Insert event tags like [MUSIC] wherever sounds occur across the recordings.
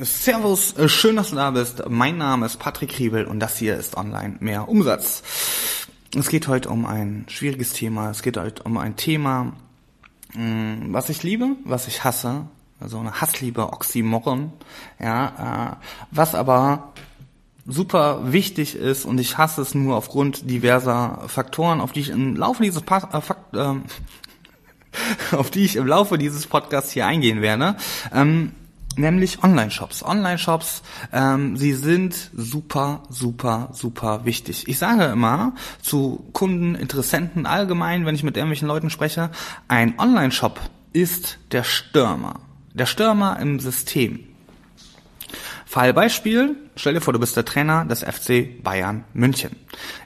Servus, äh, schön, dass du da bist. Mein Name ist Patrick Riebel und das hier ist Online mehr Umsatz. Es geht heute um ein schwieriges Thema. Es geht heute um ein Thema, mm, was ich liebe, was ich hasse. Also eine Hassliebe, Oxymoron. Ja, äh, was aber super wichtig ist und ich hasse es nur aufgrund diverser Faktoren, auf die ich im Laufe dieses pa äh, Fakt, äh, [LAUGHS] auf die ich im Laufe dieses Podcasts hier eingehen werde. Ähm, nämlich Online-Shops. Online-Shops, ähm, sie sind super, super, super wichtig. Ich sage immer zu Kunden, Interessenten allgemein, wenn ich mit irgendwelchen Leuten spreche, ein Online-Shop ist der Stürmer. Der Stürmer im System. Fallbeispiel, stell dir vor, du bist der Trainer des FC Bayern München.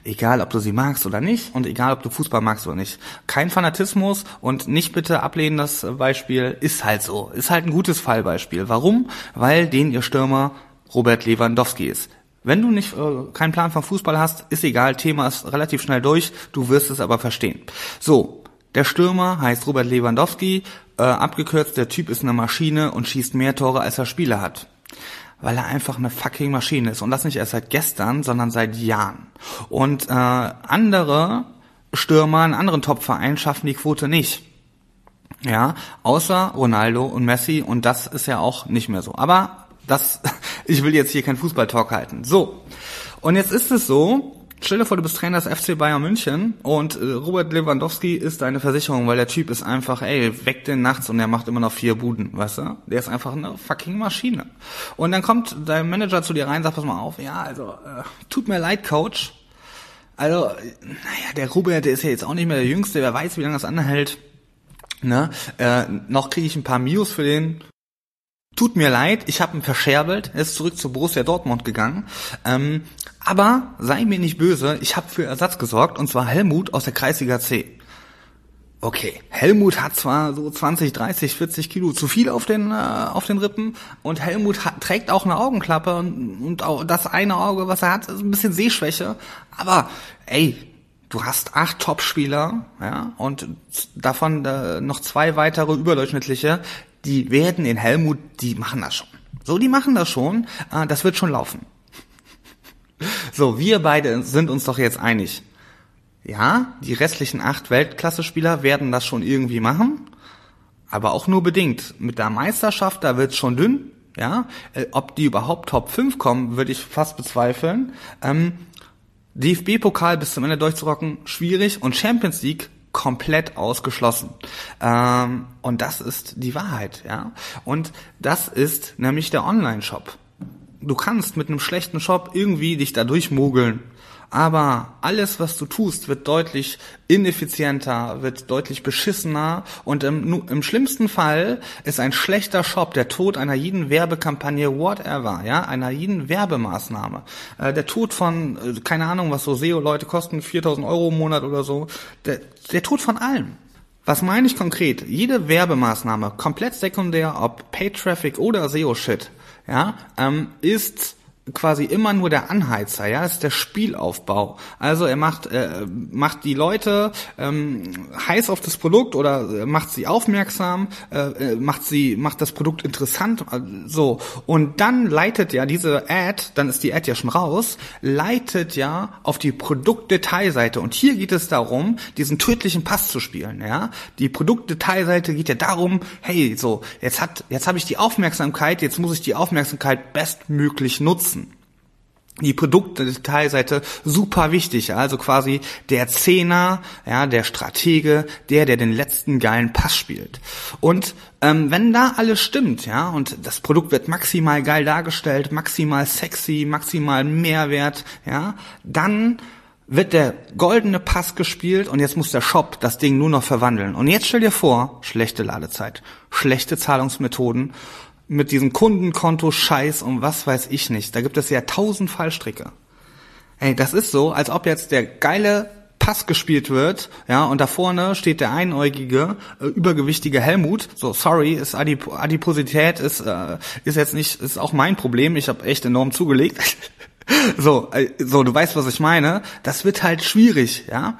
Egal, ob du sie magst oder nicht und egal, ob du Fußball magst oder nicht. Kein Fanatismus und nicht bitte ablehnen das Beispiel, ist halt so. Ist halt ein gutes Fallbeispiel. Warum? Weil den ihr Stürmer Robert Lewandowski ist. Wenn du nicht äh, keinen Plan von Fußball hast, ist egal, Thema ist relativ schnell durch, du wirst es aber verstehen. So, der Stürmer heißt Robert Lewandowski, äh, abgekürzt, der Typ ist eine Maschine und schießt mehr Tore, als er Spieler hat weil er einfach eine fucking Maschine ist. Und das nicht erst seit gestern, sondern seit Jahren. Und äh, andere Stürmer in anderen Top-Vereinen schaffen die Quote nicht. Ja, außer Ronaldo und Messi und das ist ja auch nicht mehr so. Aber das, [LAUGHS] ich will jetzt hier keinen Fußballtalk halten. So. Und jetzt ist es so, Stell dir vor, du bist Trainer des FC Bayern München und äh, Robert Lewandowski ist deine Versicherung, weil der Typ ist einfach, ey, weckt den nachts und der macht immer noch vier Buden, weißt du? Der ist einfach eine fucking Maschine. Und dann kommt dein Manager zu dir rein, sagt, pass mal auf, ja, also, äh, tut mir leid, Coach. Also, naja, der Robert, der ist ja jetzt auch nicht mehr der Jüngste, wer weiß, wie lange das anhält. Ne? Äh, noch kriege ich ein paar Mios für den. Tut mir leid, ich habe ihn verscherbelt, er ist zurück zu Borussia Dortmund gegangen. Ähm, aber sei mir nicht böse, ich habe für Ersatz gesorgt und zwar Helmut aus der Kreisliga C. Okay, Helmut hat zwar so 20, 30, 40 Kilo zu viel auf den äh, auf den Rippen und Helmut hat, trägt auch eine Augenklappe und, und auch das eine Auge, was er hat, ist ein bisschen Sehschwäche. Aber ey, du hast acht Topspieler, ja, und davon äh, noch zwei weitere überdurchschnittliche, die werden in Helmut, die machen das schon. So, die machen das schon, äh, das wird schon laufen. [LAUGHS] So, wir beide sind uns doch jetzt einig. Ja, die restlichen acht Weltklasse-Spieler werden das schon irgendwie machen, aber auch nur bedingt. Mit der Meisterschaft, da wird's schon dünn. Ja, äh, ob die überhaupt Top 5 kommen, würde ich fast bezweifeln. Ähm, DFB-Pokal bis zum Ende durchzurocken, schwierig. Und Champions League komplett ausgeschlossen. Ähm, und das ist die Wahrheit, ja. Und das ist nämlich der Online-Shop du kannst mit einem schlechten Shop irgendwie dich da durchmogeln. Aber alles, was du tust, wird deutlich ineffizienter, wird deutlich beschissener und im, im schlimmsten Fall ist ein schlechter Shop der Tod einer jeden Werbekampagne, whatever, ja, einer jeden Werbemaßnahme. Äh, der Tod von, äh, keine Ahnung, was so SEO-Leute kosten, 4000 Euro im Monat oder so, der, der Tod von allem. Was meine ich konkret? Jede Werbemaßnahme, komplett sekundär, ob Paid Traffic oder SEO-Shit, ja, ähm, ist quasi immer nur der Anheizer, ja, das ist der Spielaufbau. Also er macht äh, macht die Leute ähm, heiß auf das Produkt oder äh, macht sie aufmerksam, äh, äh, macht sie macht das Produkt interessant, äh, so und dann leitet ja diese Ad, dann ist die Ad ja schon raus, leitet ja auf die Produktdetailseite und hier geht es darum, diesen tödlichen Pass zu spielen, ja. Die Produktdetailseite geht ja darum, hey, so jetzt hat jetzt habe ich die Aufmerksamkeit, jetzt muss ich die Aufmerksamkeit bestmöglich nutzen die Produktdetailseite super wichtig, also quasi der Zehner, ja, der Stratege, der, der den letzten geilen Pass spielt. Und ähm, wenn da alles stimmt, ja, und das Produkt wird maximal geil dargestellt, maximal sexy, maximal Mehrwert, ja, dann wird der goldene Pass gespielt und jetzt muss der Shop das Ding nur noch verwandeln. Und jetzt stell dir vor, schlechte Ladezeit, schlechte Zahlungsmethoden mit diesem Kundenkonto Scheiß und was weiß ich nicht. Da gibt es ja tausend Fallstricke. Ey, das ist so, als ob jetzt der geile Pass gespielt wird, ja, und da vorne steht der einäugige, äh, übergewichtige Helmut. So, sorry, ist Adip Adiposität ist äh, ist jetzt nicht, ist auch mein Problem. Ich habe echt enorm zugelegt. [LAUGHS] so, äh, so, du weißt, was ich meine. Das wird halt schwierig, ja.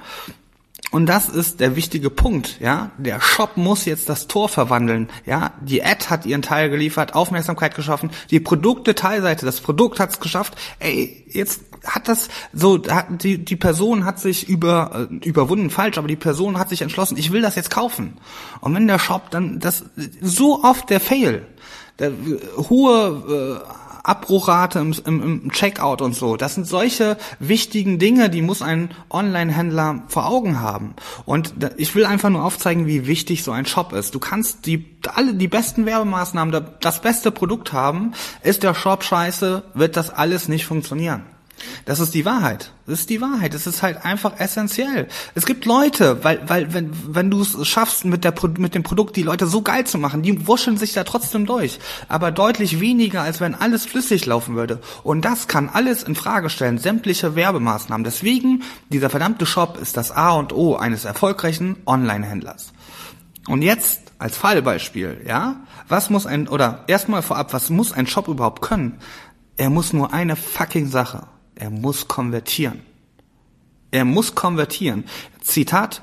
Und das ist der wichtige Punkt, ja. Der Shop muss jetzt das Tor verwandeln, ja. Die Ad hat ihren Teil geliefert, Aufmerksamkeit geschaffen, die Produkte-Teilseite, das Produkt hat's geschafft. Ey, jetzt hat das so, die, die Person hat sich über, äh, überwunden, falsch, aber die Person hat sich entschlossen, ich will das jetzt kaufen. Und wenn der Shop dann, das, so oft der Fail, der hohe, äh, Abbruchrate im, im, im Checkout und so. Das sind solche wichtigen Dinge, die muss ein Online-Händler vor Augen haben. Und ich will einfach nur aufzeigen, wie wichtig so ein Shop ist. Du kannst die alle die besten Werbemaßnahmen, das beste Produkt haben, ist der Shop scheiße, wird das alles nicht funktionieren. Das ist die Wahrheit. Das ist die Wahrheit. Es ist halt einfach essentiell. Es gibt Leute, weil, weil, wenn, wenn du es schaffst, mit der, mit dem Produkt die Leute so geil zu machen, die wuscheln sich da trotzdem durch. Aber deutlich weniger, als wenn alles flüssig laufen würde. Und das kann alles in Frage stellen. Sämtliche Werbemaßnahmen. Deswegen, dieser verdammte Shop ist das A und O eines erfolgreichen Online-Händlers. Und jetzt als Fallbeispiel, ja? Was muss ein, oder erstmal vorab, was muss ein Shop überhaupt können? Er muss nur eine fucking Sache er muss konvertieren. Er muss konvertieren. Zitat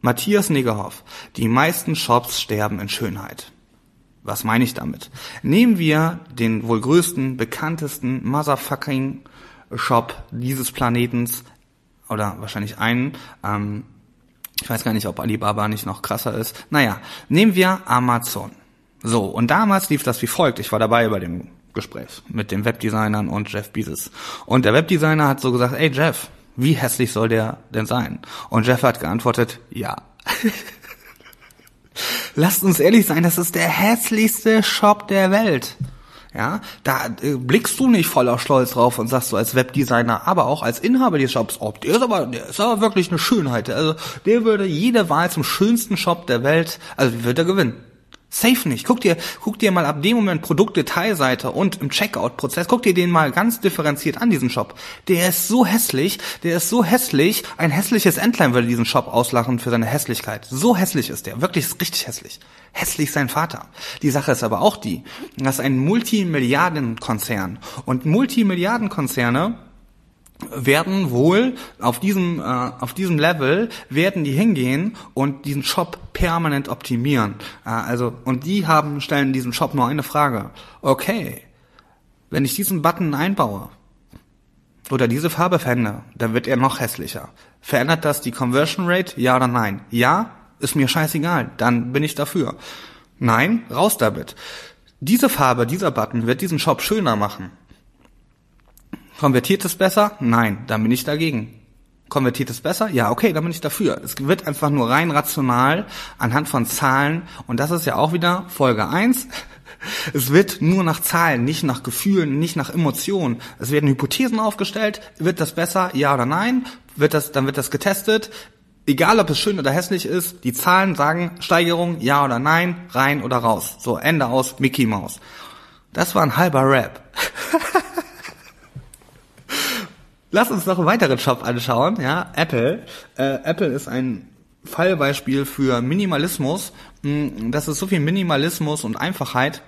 Matthias Negerhoff. Die meisten Shops sterben in Schönheit. Was meine ich damit? Nehmen wir den wohl größten, bekanntesten Motherfucking Shop dieses Planetens oder wahrscheinlich einen. Ähm, ich weiß gar nicht, ob Alibaba nicht noch krasser ist. Naja, nehmen wir Amazon. So, und damals lief das wie folgt. Ich war dabei bei dem Gespräch mit den Webdesignern und Jeff Bezos. Und der Webdesigner hat so gesagt, ey Jeff, wie hässlich soll der denn sein? Und Jeff hat geantwortet, ja. [LAUGHS] Lasst uns ehrlich sein, das ist der hässlichste Shop der Welt. Ja, da äh, blickst du nicht voller Stolz drauf und sagst du als Webdesigner, aber auch als Inhaber des Shops, oh, der ist aber, der ist aber wirklich eine Schönheit. Also der würde jede Wahl zum schönsten Shop der Welt, also würde er gewinnen. Safe nicht. Guck dir, guck dir mal ab dem Moment Produktdetailseite und im Checkout-Prozess, guck dir den mal ganz differenziert an, diesen Shop. Der ist so hässlich, der ist so hässlich, ein hässliches Entlein würde diesen Shop auslachen für seine Hässlichkeit. So hässlich ist der, wirklich ist richtig hässlich. Hässlich sein Vater. Die Sache ist aber auch die, dass ein Multimilliardenkonzern und Multimilliardenkonzerne werden wohl auf diesem äh, auf diesem Level werden die hingehen und diesen Shop permanent optimieren. Äh, also und die haben stellen diesem Shop nur eine Frage. Okay, wenn ich diesen Button einbaue oder diese Farbe verändere, dann wird er noch hässlicher. Verändert das die Conversion Rate? Ja oder nein? Ja, ist mir scheißegal. Dann bin ich dafür. Nein, raus damit. Diese Farbe, dieser Button wird diesen Shop schöner machen. Konvertiert es besser? Nein, dann bin ich dagegen. Konvertiert es besser? Ja, okay, dann bin ich dafür. Es wird einfach nur rein rational anhand von Zahlen und das ist ja auch wieder Folge eins. [LAUGHS] Es wird nur nach Zahlen, nicht nach Gefühlen, nicht nach Emotionen. Es werden Hypothesen aufgestellt. Wird das besser? Ja oder nein? Wird das, dann wird das getestet. Egal, ob es schön oder hässlich ist, die Zahlen sagen Steigerung, ja oder nein, rein oder raus. So, Ende aus, Mickey Mouse. Das war ein halber Rap. [LAUGHS] Lass uns noch einen weiteren Shop anschauen, ja, Apple. Äh, Apple ist ein Fallbeispiel für Minimalismus. Hm, das ist so viel Minimalismus und Einfachheit,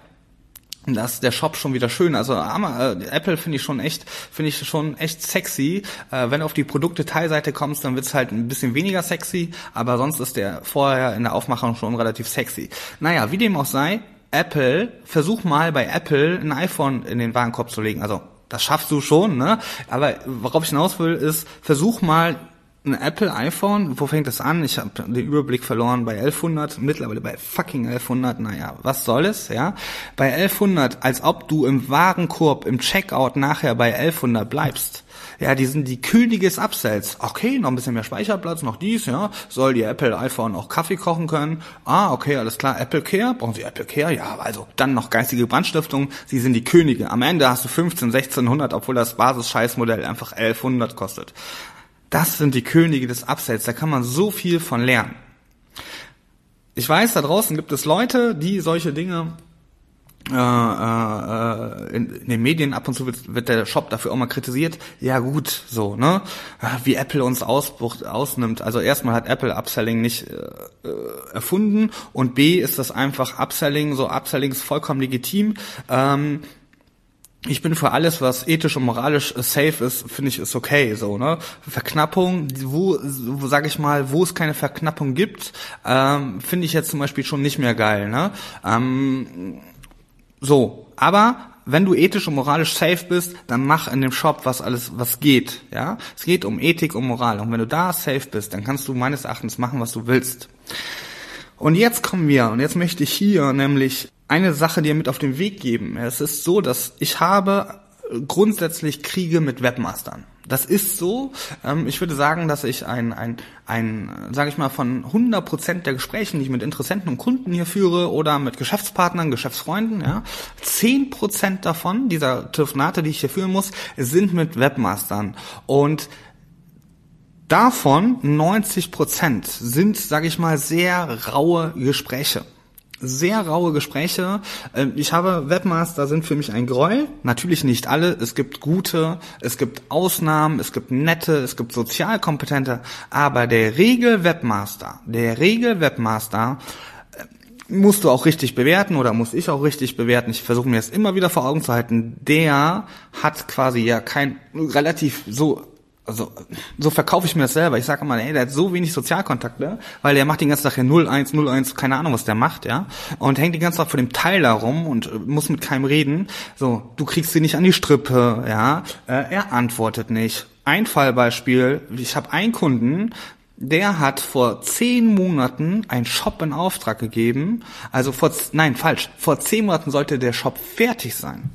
dass der Shop schon wieder schön. Also äh, Apple finde ich schon echt, finde ich schon echt sexy. Äh, wenn du auf die Produkte-Teilseite kommst, dann wird's halt ein bisschen weniger sexy, aber sonst ist der vorher in der Aufmachung schon relativ sexy. Naja, wie dem auch sei, Apple, versuch mal bei Apple ein iPhone in den Warenkorb zu legen. Also das schaffst du schon, ne? Aber worauf ich hinaus will, ist, versuch mal ein Apple iPhone, wo fängt das an? Ich habe den Überblick verloren bei 1100, mittlerweile bei fucking 1100, naja, was soll es, ja? Bei 1100, als ob du im Warenkorb, im Checkout nachher bei 1100 bleibst. Ja, die sind die Könige des Upsells. Okay, noch ein bisschen mehr Speicherplatz, noch dies, ja. Soll die Apple iPhone auch Kaffee kochen können? Ah, okay, alles klar. Apple Care? Brauchen Sie Apple Care? Ja, also dann noch geistige Brandstiftung. Sie sind die Könige. Am Ende hast du 15, 1600, obwohl das Basis-Scheißmodell einfach 1100 kostet. Das sind die Könige des Upsells. Da kann man so viel von lernen. Ich weiß, da draußen gibt es Leute, die solche Dinge äh, äh, in, in den Medien ab und zu wird, wird der Shop dafür auch mal kritisiert. Ja gut, so ne, wie Apple uns Ausbruch ausnimmt. Also erstmal hat Apple Upselling nicht äh, äh, erfunden und B ist das einfach Upselling. So Upselling ist vollkommen legitim. Ähm, ich bin für alles, was ethisch und moralisch safe ist, finde ich, ist okay, so, ne? Verknappung, wo, wo sag ich mal, wo es keine Verknappung gibt, ähm, finde ich jetzt zum Beispiel schon nicht mehr geil, ne? Ähm, so, aber wenn du ethisch und moralisch safe bist, dann mach in dem Shop was alles, was geht, ja? Es geht um Ethik und Moral. Und wenn du da safe bist, dann kannst du meines Erachtens machen, was du willst. Und jetzt kommen wir, und jetzt möchte ich hier nämlich eine Sache dir mit auf den Weg geben. Es ist so, dass ich habe grundsätzlich Kriege mit Webmastern. Das ist so. Ähm, ich würde sagen, dass ich ein, ein, ein sage ich mal, von 100 Prozent der Gesprächen, die ich mit Interessenten und Kunden hier führe oder mit Geschäftspartnern, Geschäftsfreunden, ja, 10 Prozent davon, dieser Telefonate, die ich hier führen muss, sind mit Webmastern. Und davon 90 Prozent sind, sage ich mal, sehr raue Gespräche sehr raue Gespräche. Ähm, ich habe Webmaster sind für mich ein Gräuel. Natürlich nicht alle. Es gibt gute, es gibt Ausnahmen, es gibt nette, es gibt sozialkompetente. Aber der Regel Webmaster, der Regel Webmaster äh, musst du auch richtig bewerten oder muss ich auch richtig bewerten. Ich versuche mir das immer wieder vor Augen zu halten. Der hat quasi ja kein relativ so also so verkaufe ich mir das selber. Ich sage immer, ey, der hat so wenig Sozialkontakte, weil der macht den ganzen Tag ja 01, 01, keine Ahnung, was der macht, ja. Und hängt den ganzen Tag vor dem Teil da rum und äh, muss mit keinem reden. So, du kriegst sie nicht an die Strippe, ja. Äh, er antwortet nicht. Ein Fallbeispiel, ich habe einen Kunden, der hat vor zehn Monaten einen Shop in Auftrag gegeben. Also vor, nein, falsch. Vor zehn Monaten sollte der Shop fertig sein.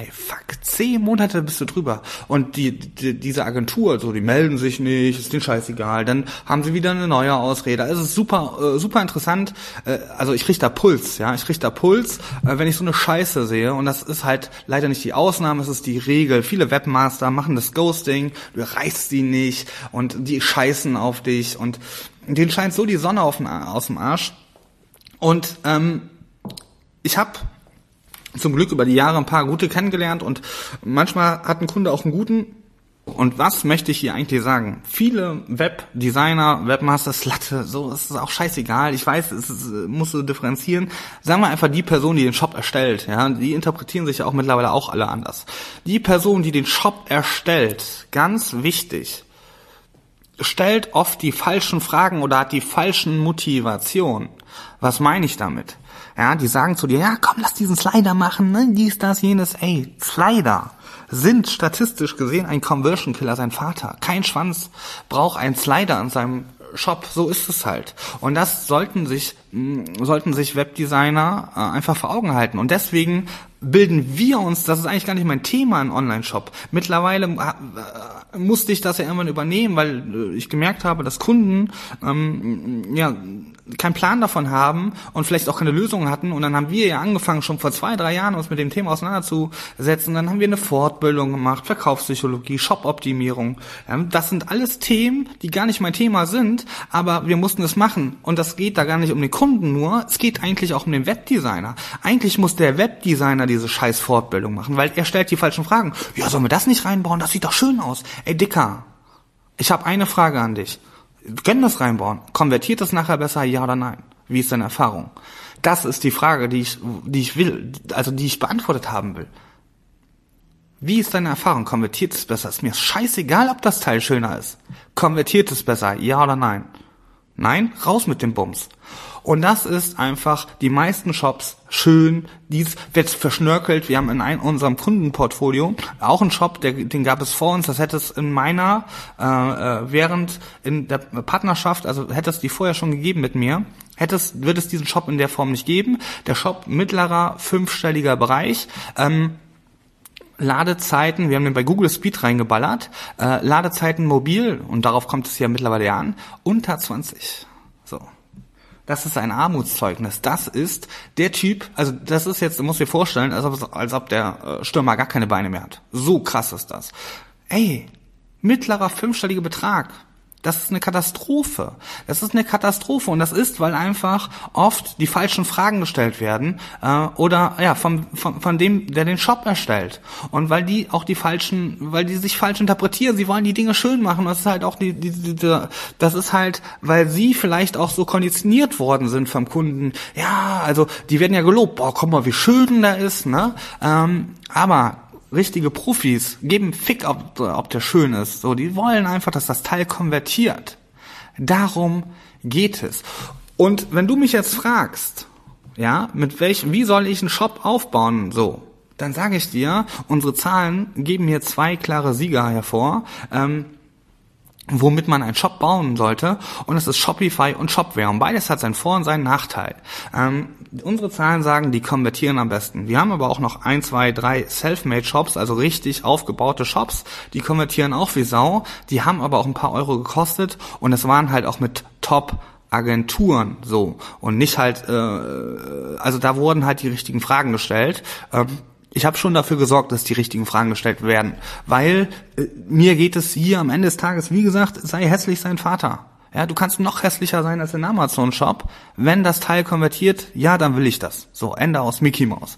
Ey, fuck, zehn Monate bist du drüber. Und die, die, diese Agentur, so, die melden sich nicht, ist denen scheißegal. Dann haben sie wieder eine neue Ausrede. Also es ist super, äh, super interessant. Äh, also ich krieg da Puls, ja, ich krieg da Puls, äh, wenn ich so eine Scheiße sehe. Und das ist halt leider nicht die Ausnahme, es ist die Regel. Viele Webmaster machen das Ghosting, du erreichst sie nicht und die scheißen auf dich und denen scheint so die Sonne auf den, aus dem Arsch. Und ähm, ich habe zum Glück über die Jahre ein paar gute kennengelernt und manchmal hat ein Kunde auch einen guten. Und was möchte ich hier eigentlich sagen? Viele Webdesigner, Webmasters, Latte, so ist es auch scheißegal. Ich weiß, es musst du differenzieren. Sagen wir einfach die Person, die den Shop erstellt, ja, die interpretieren sich ja auch mittlerweile auch alle anders. Die Person, die den Shop erstellt, ganz wichtig, stellt oft die falschen Fragen oder hat die falschen Motivationen. Was meine ich damit? Ja, die sagen zu dir, ja, komm, lass diesen Slider machen, ne, dies, das, jenes, ey, Slider sind statistisch gesehen ein Conversion Killer sein Vater. Kein Schwanz braucht einen Slider an seinem Shop, so ist es halt. Und das sollten sich, sollten sich Webdesigner äh, einfach vor Augen halten. Und deswegen bilden wir uns, das ist eigentlich gar nicht mein Thema in Online-Shop. Mittlerweile äh, musste ich das ja irgendwann übernehmen, weil äh, ich gemerkt habe, dass Kunden ähm, ja keinen Plan davon haben und vielleicht auch keine Lösung hatten. Und dann haben wir ja angefangen, schon vor zwei, drei Jahren uns mit dem Thema auseinanderzusetzen. Dann haben wir eine Fortbildung gemacht, Verkaufspsychologie, Shop-Optimierung. Ja, das sind alles Themen, die gar nicht mein Thema sind, aber wir mussten es machen. Und das geht da gar nicht um den Kunden nur, es geht eigentlich auch um den Webdesigner. Eigentlich muss der Webdesigner diese scheiß Fortbildung machen, weil er stellt die falschen Fragen. Ja, sollen wir das nicht reinbauen? Das sieht doch schön aus. Ey, Dicker, ich habe eine Frage an dich. Wir können das reinbauen. Konvertiert es nachher besser, ja oder nein? Wie ist deine Erfahrung? Das ist die Frage, die ich, die ich will, also die ich beantwortet haben will. Wie ist deine Erfahrung? Konvertiert es besser? Ist mir scheißegal, ob das Teil schöner ist. Konvertiert es besser? Ja oder nein? Nein? Raus mit dem Bums. Und das ist einfach die meisten Shops schön. Dies wird verschnörkelt. Wir haben in einem, unserem Kundenportfolio auch einen Shop, der, den gab es vor uns. Das hätte es in meiner äh, äh, während in der Partnerschaft, also hätte es die vorher schon gegeben mit mir, hätte es wird es diesen Shop in der Form nicht geben. Der Shop mittlerer fünfstelliger Bereich. Ähm, Ladezeiten, wir haben den bei Google Speed reingeballert, äh, Ladezeiten mobil, und darauf kommt es ja mittlerweile an, unter 20. Das ist ein Armutszeugnis. Das ist der Typ, also das ist jetzt, du musst dir vorstellen, als ob, als ob der äh, Stürmer gar keine Beine mehr hat. So krass ist das. Ey, mittlerer fünfstelliger Betrag. Das ist eine Katastrophe. Das ist eine Katastrophe und das ist, weil einfach oft die falschen Fragen gestellt werden äh, oder ja von, von, von dem, der den Shop erstellt und weil die auch die falschen, weil die sich falsch interpretieren. Sie wollen die Dinge schön machen. Das ist halt auch die, die, die, die das ist halt, weil sie vielleicht auch so konditioniert worden sind vom Kunden. Ja, also die werden ja gelobt. Boah, guck mal, wie schön da ist, ne? Ähm, aber richtige Profis geben Fick, ob, ob der schön ist. So, die wollen einfach, dass das Teil konvertiert. Darum geht es. Und wenn du mich jetzt fragst, ja, mit welchem, wie soll ich einen Shop aufbauen, so, dann sage ich dir, unsere Zahlen geben hier zwei klare Sieger hervor. Ähm, womit man einen Shop bauen sollte und es ist Shopify und Shopware und beides hat seinen Vor- und seinen Nachteil. Ähm, unsere Zahlen sagen, die konvertieren am besten. Wir haben aber auch noch ein, zwei, drei Selfmade Shops, also richtig aufgebaute Shops, die konvertieren auch wie Sau, die haben aber auch ein paar Euro gekostet und es waren halt auch mit Top Agenturen so und nicht halt, äh, also da wurden halt die richtigen Fragen gestellt. Ähm, ich habe schon dafür gesorgt, dass die richtigen Fragen gestellt werden, weil äh, mir geht es hier am Ende des Tages, wie gesagt, sei hässlich sein Vater. Ja, du kannst noch hässlicher sein als in Amazon Shop. Wenn das Teil konvertiert, ja, dann will ich das. So, Ende aus Mickey Mouse.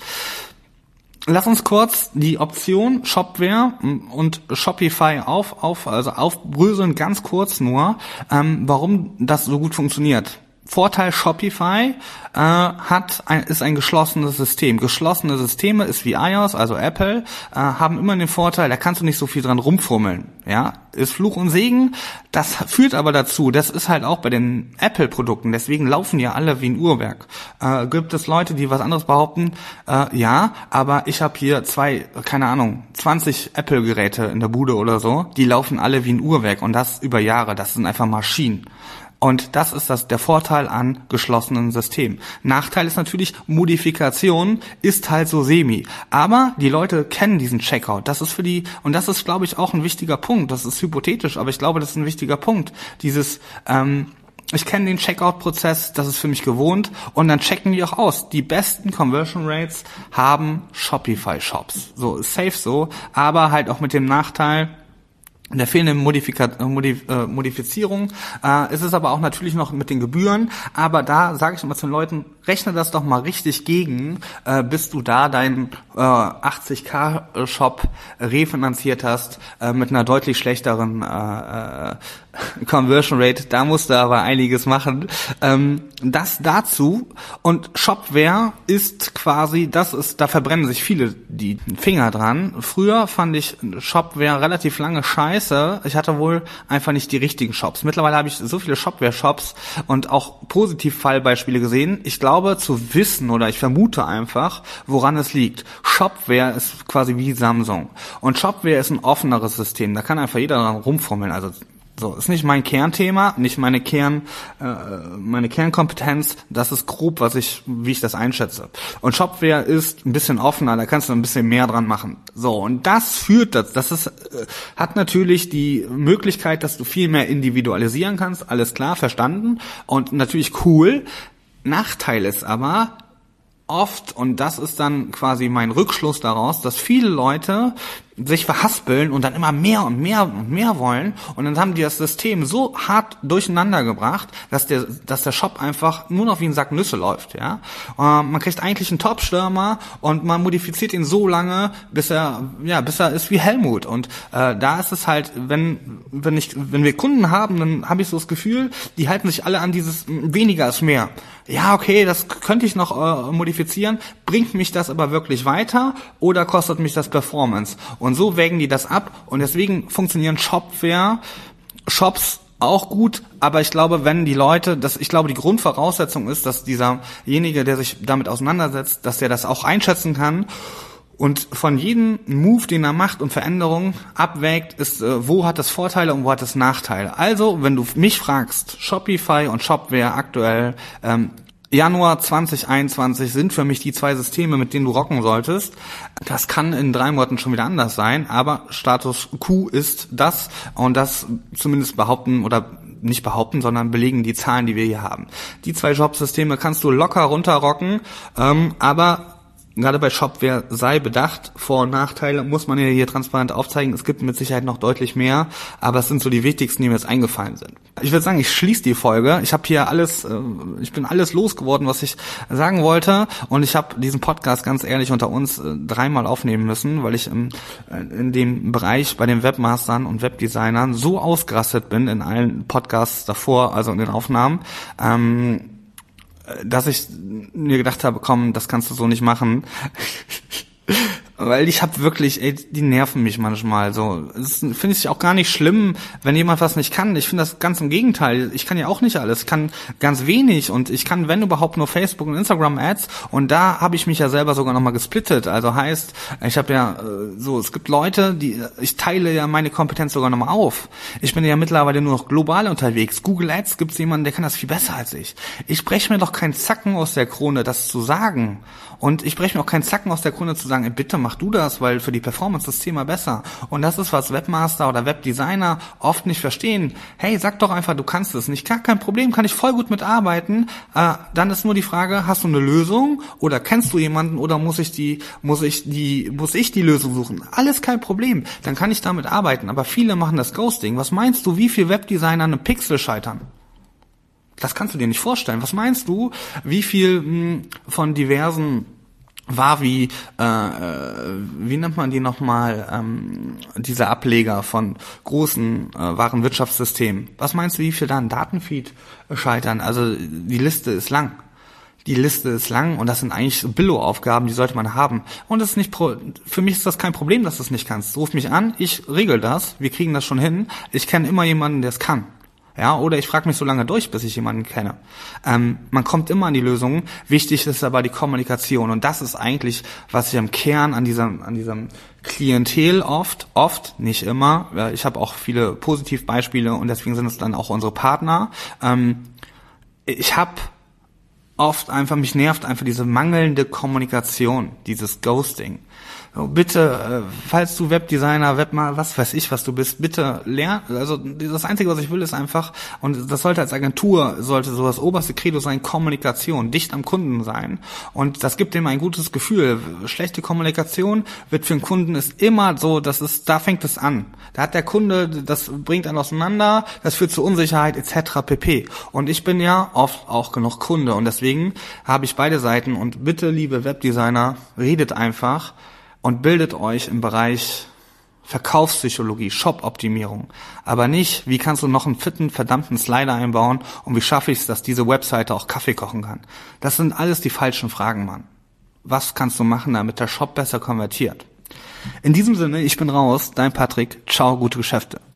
Lass uns kurz die Option Shopware und Shopify auf, auf also aufbröseln, ganz kurz nur, ähm, warum das so gut funktioniert. Vorteil Shopify äh, hat ein, ist ein geschlossenes System. Geschlossene Systeme ist wie iOS, also Apple, äh, haben immer den Vorteil, da kannst du nicht so viel dran rumfummeln. Ja, ist Fluch und Segen. Das führt aber dazu, das ist halt auch bei den Apple-Produkten. Deswegen laufen ja alle wie ein Uhrwerk. Äh, gibt es Leute, die was anderes behaupten? Äh, ja, aber ich habe hier zwei, keine Ahnung, 20 Apple-Geräte in der Bude oder so. Die laufen alle wie ein Uhrwerk und das über Jahre. Das sind einfach Maschinen. Und das ist das, der Vorteil an geschlossenen Systemen. Nachteil ist natürlich, Modifikation ist halt so semi. Aber die Leute kennen diesen Checkout. Das ist für die, und das ist, glaube ich, auch ein wichtiger Punkt. Das ist hypothetisch, aber ich glaube, das ist ein wichtiger Punkt. Dieses, ähm, ich kenne den Checkout-Prozess, das ist für mich gewohnt und dann checken die auch aus. Die besten Conversion Rates haben Shopify-Shops. So, safe so, aber halt auch mit dem Nachteil, der fehlenden Modifika Modif äh, Modifizierung. Äh, ist es aber auch natürlich noch mit den Gebühren. Aber da sage ich immer zu den Leuten, rechne das doch mal richtig gegen, äh, bis du da deinen äh, 80k-Shop refinanziert hast äh, mit einer deutlich schlechteren äh, äh, Conversion Rate. Da musst du aber einiges machen. Ähm, das dazu. Und Shopware ist quasi, das ist, da verbrennen sich viele die Finger dran. Früher fand ich Shopware relativ lange scheiße. Ich hatte wohl einfach nicht die richtigen Shops. Mittlerweile habe ich so viele Shopware-Shops und auch Positiv-Fallbeispiele gesehen. Ich glaube zu wissen oder ich vermute einfach, woran es liegt. Shopware ist quasi wie Samsung. Und Shopware ist ein offeneres System. Da kann einfach jeder dran rumfummeln. Also so, ist nicht mein Kernthema, nicht meine Kern, äh, meine Kernkompetenz. Das ist grob, was ich, wie ich das einschätze. Und Shopware ist ein bisschen offener, da kannst du ein bisschen mehr dran machen. So, und das führt dazu, das ist, äh, hat natürlich die Möglichkeit, dass du viel mehr individualisieren kannst. Alles klar, verstanden. Und natürlich cool. Nachteil ist aber, oft, und das ist dann quasi mein Rückschluss daraus, dass viele Leute sich verhaspeln und dann immer mehr und mehr und mehr wollen und dann haben die das System so hart durcheinander gebracht, dass der, dass der Shop einfach nur noch wie ein Sack Nüsse läuft, ja. Äh, man kriegt eigentlich einen Top-Stürmer und man modifiziert ihn so lange, bis er, ja, bis er ist wie Helmut und äh, da ist es halt, wenn, wenn ich, wenn wir Kunden haben, dann habe ich so das Gefühl, die halten sich alle an dieses weniger ist mehr. Ja, okay, das könnte ich noch äh, modifizieren, bringt mich das aber wirklich weiter oder kostet mich das Performance? Und so wägen die das ab. Und deswegen funktionieren Shopware, Shops auch gut, aber ich glaube, wenn die Leute, das, ich glaube, die Grundvoraussetzung ist, dass dieserjenige, der sich damit auseinandersetzt, dass er das auch einschätzen kann. Und von jedem Move, den er macht und Veränderungen abwägt, ist, äh, wo hat es Vorteile und wo hat es Nachteile. Also, wenn du mich fragst, Shopify und Shopware aktuell, ähm, Januar 2021 sind für mich die zwei Systeme, mit denen du rocken solltest. Das kann in drei Monaten schon wieder anders sein, aber Status Q ist das und das zumindest behaupten oder nicht behaupten, sondern belegen die Zahlen, die wir hier haben. Die zwei Jobsysteme kannst du locker runterrocken, ähm, aber gerade bei Shopware sei bedacht, Vor- und Nachteile muss man ja hier transparent aufzeigen. Es gibt mit Sicherheit noch deutlich mehr, aber es sind so die wichtigsten, die mir jetzt eingefallen sind. Ich würde sagen, ich schließe die Folge. Ich habe hier alles, äh, ich bin alles losgeworden, was ich sagen wollte und ich habe diesen Podcast ganz ehrlich unter uns äh, dreimal aufnehmen müssen, weil ich in dem Bereich bei den Webmastern und Webdesignern so ausgerastet bin in allen Podcasts davor, also in den Aufnahmen. Ähm, dass ich mir gedacht habe, komm, das kannst du so nicht machen. Weil ich habe wirklich, ey, die nerven mich manchmal so. Finde ich auch gar nicht schlimm, wenn jemand was nicht kann. Ich finde das ganz im Gegenteil. Ich kann ja auch nicht alles, ich kann ganz wenig und ich kann, wenn überhaupt, nur Facebook und Instagram Ads und da habe ich mich ja selber sogar nochmal gesplittet. Also heißt, ich habe ja äh, so, es gibt Leute, die, ich teile ja meine Kompetenz sogar nochmal auf. Ich bin ja mittlerweile nur noch global unterwegs. Google Ads gibt es jemanden, der kann das viel besser als ich. Ich breche mir doch keinen Zacken aus der Krone, das zu sagen. Und ich breche mir auch keinen Zacken aus der Krone zu sagen, ey, bitte mach du das, weil für die Performance das Thema besser. Und das ist, was Webmaster oder Webdesigner oft nicht verstehen. Hey, sag doch einfach, du kannst es nicht. Gar kein Problem, kann ich voll gut mitarbeiten. Äh, dann ist nur die Frage, hast du eine Lösung oder kennst du jemanden oder muss ich die, muss ich die, muss ich die Lösung suchen? Alles kein Problem. Dann kann ich damit arbeiten. Aber viele machen das Ghosting. Was meinst du, wie viel Webdesigner an einem Pixel scheitern? Das kannst du dir nicht vorstellen. Was meinst du, wie viel mh, hm, von diversen war wie, äh, äh, wie nennt man die nochmal, ähm, diese Ableger von großen äh, Warenwirtschaftssystemen. Was meinst du, wie viel da ein Datenfeed scheitern? Also die Liste ist lang. Die Liste ist lang und das sind eigentlich Billo-Aufgaben, die sollte man haben. Und das ist nicht pro für mich ist das kein Problem, dass du es nicht kannst. Ruf mich an, ich regel das, wir kriegen das schon hin. Ich kenne immer jemanden, der es kann. Ja, oder ich frage mich so lange durch, bis ich jemanden kenne. Ähm, man kommt immer an die Lösung. Wichtig ist aber die Kommunikation. Und das ist eigentlich, was ich am Kern an diesem, an diesem Klientel oft, oft, nicht immer, ich habe auch viele Positivbeispiele und deswegen sind es dann auch unsere Partner. Ähm, ich habe oft einfach, mich nervt einfach diese mangelnde Kommunikation, dieses Ghosting. So, bitte, äh, falls du Webdesigner, Webmal, was weiß ich, was du bist, bitte lern. Also das Einzige, was ich will, ist einfach, und das sollte als Agentur, sollte so das oberste Credo sein, Kommunikation, dicht am Kunden sein. Und das gibt ihm ein gutes Gefühl. Schlechte Kommunikation wird für den Kunden ist immer so, das ist, da fängt es an. Da hat der Kunde, das bringt einen auseinander, das führt zu Unsicherheit etc. pp. Und ich bin ja oft auch genug Kunde und deswegen habe ich beide Seiten und bitte, liebe Webdesigner, redet einfach und bildet euch im Bereich Verkaufspsychologie, Shop-Optimierung. Aber nicht, wie kannst du noch einen fitten, verdammten Slider einbauen und wie schaffe ich es, dass diese Webseite auch Kaffee kochen kann. Das sind alles die falschen Fragen, Mann. Was kannst du machen, damit der Shop besser konvertiert? In diesem Sinne, ich bin raus, dein Patrick, ciao, gute Geschäfte.